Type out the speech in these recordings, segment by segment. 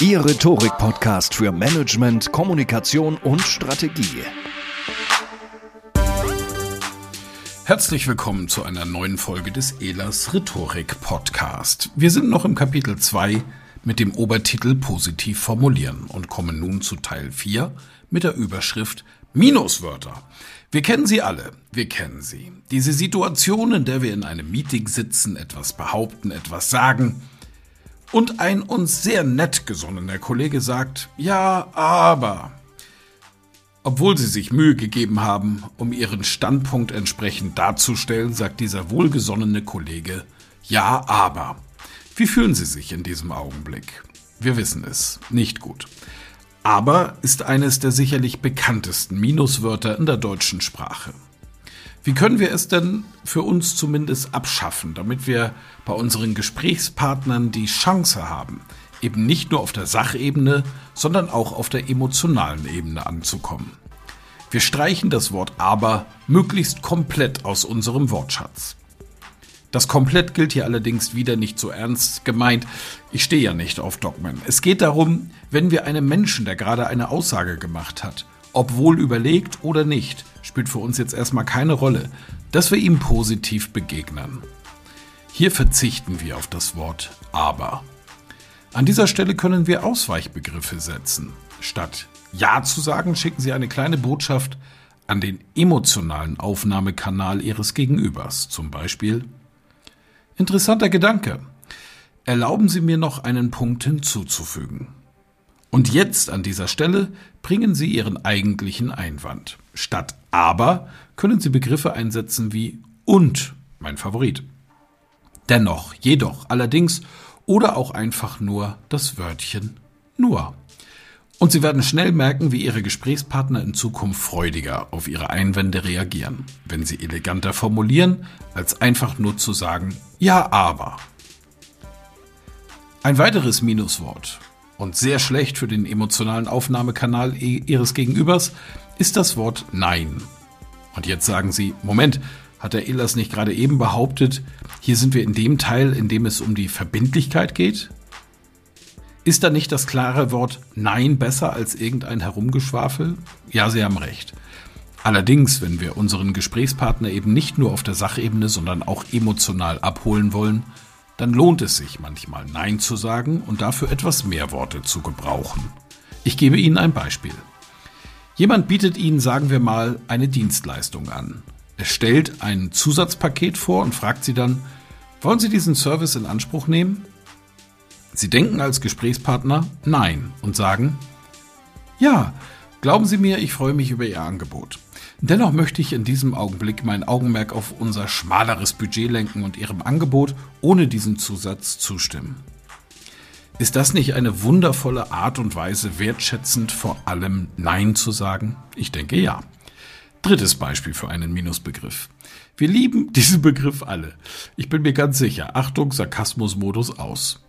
Ihr Rhetorik-Podcast für Management, Kommunikation und Strategie. Herzlich willkommen zu einer neuen Folge des Elas Rhetorik Podcast. Wir sind noch im Kapitel 2 mit dem Obertitel Positiv formulieren und kommen nun zu Teil 4 mit der Überschrift Minuswörter. Wir kennen sie alle, wir kennen sie. Diese Situation, in der wir in einem Meeting sitzen, etwas behaupten, etwas sagen, und ein uns sehr nett gesonnener Kollege sagt, ja, aber. Obwohl sie sich Mühe gegeben haben, um ihren Standpunkt entsprechend darzustellen, sagt dieser wohlgesonnene Kollege, ja, aber. Wie fühlen Sie sich in diesem Augenblick? Wir wissen es, nicht gut. Aber ist eines der sicherlich bekanntesten Minuswörter in der deutschen Sprache. Wie können wir es denn für uns zumindest abschaffen, damit wir bei unseren Gesprächspartnern die Chance haben, eben nicht nur auf der Sachebene, sondern auch auf der emotionalen Ebene anzukommen? Wir streichen das Wort aber möglichst komplett aus unserem Wortschatz. Das komplett gilt hier allerdings wieder nicht so ernst gemeint. Ich stehe ja nicht auf Dogmen. Es geht darum, wenn wir einem Menschen, der gerade eine Aussage gemacht hat, obwohl überlegt oder nicht, spielt für uns jetzt erstmal keine Rolle, dass wir ihm positiv begegnen. Hier verzichten wir auf das Wort aber. An dieser Stelle können wir Ausweichbegriffe setzen. Statt Ja zu sagen, schicken Sie eine kleine Botschaft an den emotionalen Aufnahmekanal Ihres Gegenübers. Zum Beispiel Interessanter Gedanke. Erlauben Sie mir noch einen Punkt hinzuzufügen. Und jetzt an dieser Stelle bringen Sie Ihren eigentlichen Einwand. Statt aber können Sie Begriffe einsetzen wie und, mein Favorit. Dennoch, jedoch, allerdings oder auch einfach nur das Wörtchen nur. Und Sie werden schnell merken, wie Ihre Gesprächspartner in Zukunft freudiger auf Ihre Einwände reagieren, wenn Sie eleganter formulieren, als einfach nur zu sagen, ja, aber. Ein weiteres Minuswort und sehr schlecht für den emotionalen Aufnahmekanal Ihres Gegenübers ist das Wort Nein. Und jetzt sagen Sie, Moment, hat der Elas nicht gerade eben behauptet, hier sind wir in dem Teil, in dem es um die Verbindlichkeit geht? Ist da nicht das klare Wort Nein besser als irgendein Herumgeschwafel? Ja, Sie haben recht. Allerdings, wenn wir unseren Gesprächspartner eben nicht nur auf der Sachebene, sondern auch emotional abholen wollen, dann lohnt es sich manchmal Nein zu sagen und dafür etwas mehr Worte zu gebrauchen. Ich gebe Ihnen ein Beispiel. Jemand bietet Ihnen, sagen wir mal, eine Dienstleistung an. Er stellt ein Zusatzpaket vor und fragt Sie dann, wollen Sie diesen Service in Anspruch nehmen? Sie denken als Gesprächspartner Nein und sagen, ja, glauben Sie mir, ich freue mich über Ihr Angebot. Dennoch möchte ich in diesem Augenblick mein Augenmerk auf unser schmaleres Budget lenken und Ihrem Angebot ohne diesen Zusatz zustimmen. Ist das nicht eine wundervolle Art und Weise, wertschätzend vor allem Nein zu sagen? Ich denke ja. Drittes Beispiel für einen Minusbegriff. Wir lieben diesen Begriff alle. Ich bin mir ganz sicher. Achtung, Sarkasmusmodus aus.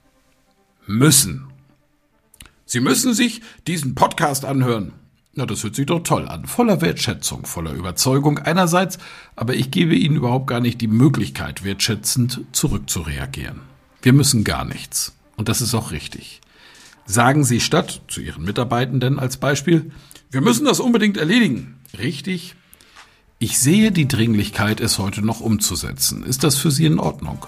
Müssen. Sie müssen sich diesen Podcast anhören. Na, das hört sich doch toll an. Voller Wertschätzung, voller Überzeugung einerseits, aber ich gebe Ihnen überhaupt gar nicht die Möglichkeit, wertschätzend zurückzureagieren. Wir müssen gar nichts. Und das ist auch richtig. Sagen Sie statt zu Ihren Mitarbeitenden als Beispiel, wir müssen das unbedingt erledigen. Richtig? Ich sehe die Dringlichkeit, es heute noch umzusetzen. Ist das für Sie in Ordnung?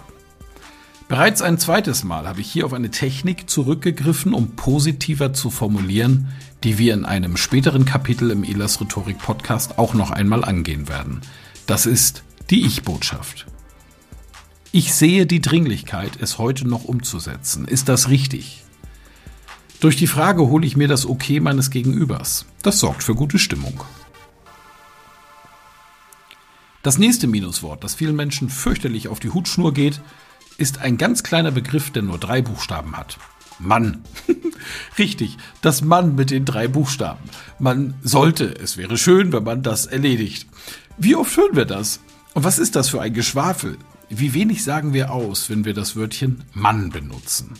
Bereits ein zweites Mal habe ich hier auf eine Technik zurückgegriffen, um positiver zu formulieren, die wir in einem späteren Kapitel im Elas Rhetorik Podcast auch noch einmal angehen werden. Das ist die Ich-Botschaft. Ich sehe die Dringlichkeit, es heute noch umzusetzen. Ist das richtig? Durch die Frage hole ich mir das Okay meines Gegenübers. Das sorgt für gute Stimmung. Das nächste Minuswort, das vielen Menschen fürchterlich auf die Hutschnur geht, ist ein ganz kleiner Begriff, der nur drei Buchstaben hat. Mann. Richtig, das Mann mit den drei Buchstaben. Man sollte, es wäre schön, wenn man das erledigt. Wie oft hören wir das? Und was ist das für ein Geschwafel? Wie wenig sagen wir aus, wenn wir das Wörtchen Mann benutzen?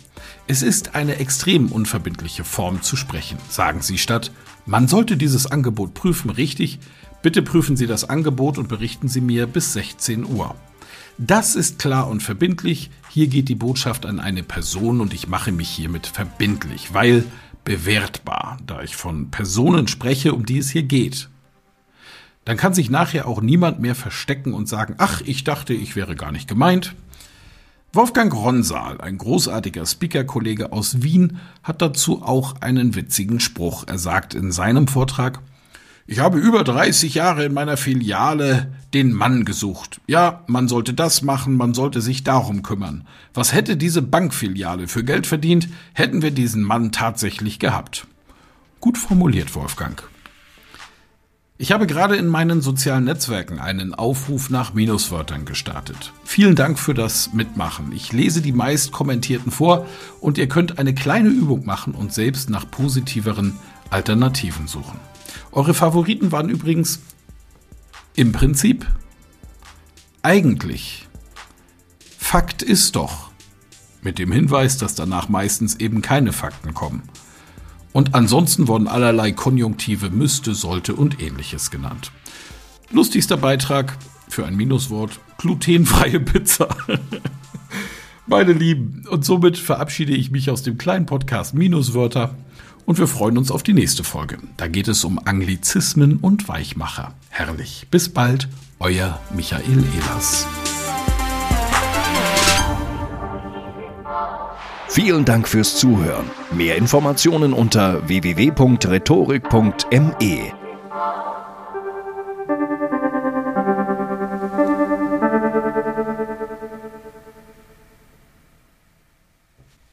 Es ist eine extrem unverbindliche Form zu sprechen. Sagen Sie statt, man sollte dieses Angebot prüfen, richtig? Bitte prüfen Sie das Angebot und berichten Sie mir bis 16 Uhr. Das ist klar und verbindlich. Hier geht die Botschaft an eine Person und ich mache mich hiermit verbindlich, weil bewertbar, da ich von Personen spreche, um die es hier geht. Dann kann sich nachher auch niemand mehr verstecken und sagen, ach, ich dachte, ich wäre gar nicht gemeint. Wolfgang Ronsal, ein großartiger Speaker-Kollege aus Wien, hat dazu auch einen witzigen Spruch. Er sagt in seinem Vortrag, ich habe über 30 Jahre in meiner Filiale den Mann gesucht. Ja, man sollte das machen, man sollte sich darum kümmern. Was hätte diese Bankfiliale für Geld verdient, hätten wir diesen Mann tatsächlich gehabt. Gut formuliert, Wolfgang. Ich habe gerade in meinen sozialen Netzwerken einen Aufruf nach Minuswörtern gestartet. Vielen Dank für das Mitmachen. Ich lese die meist kommentierten vor und ihr könnt eine kleine Übung machen und selbst nach positiveren Alternativen suchen. Eure Favoriten waren übrigens im Prinzip eigentlich. Fakt ist doch. Mit dem Hinweis, dass danach meistens eben keine Fakten kommen. Und ansonsten wurden allerlei Konjunktive müsste, sollte und ähnliches genannt. Lustigster Beitrag für ein Minuswort, glutenfreie Pizza. Meine Lieben, und somit verabschiede ich mich aus dem kleinen Podcast Minuswörter und wir freuen uns auf die nächste Folge. Da geht es um Anglizismen und Weichmacher. Herrlich. Bis bald, euer Michael Ehlers. Vielen Dank fürs Zuhören. Mehr Informationen unter www.rhetorik.me.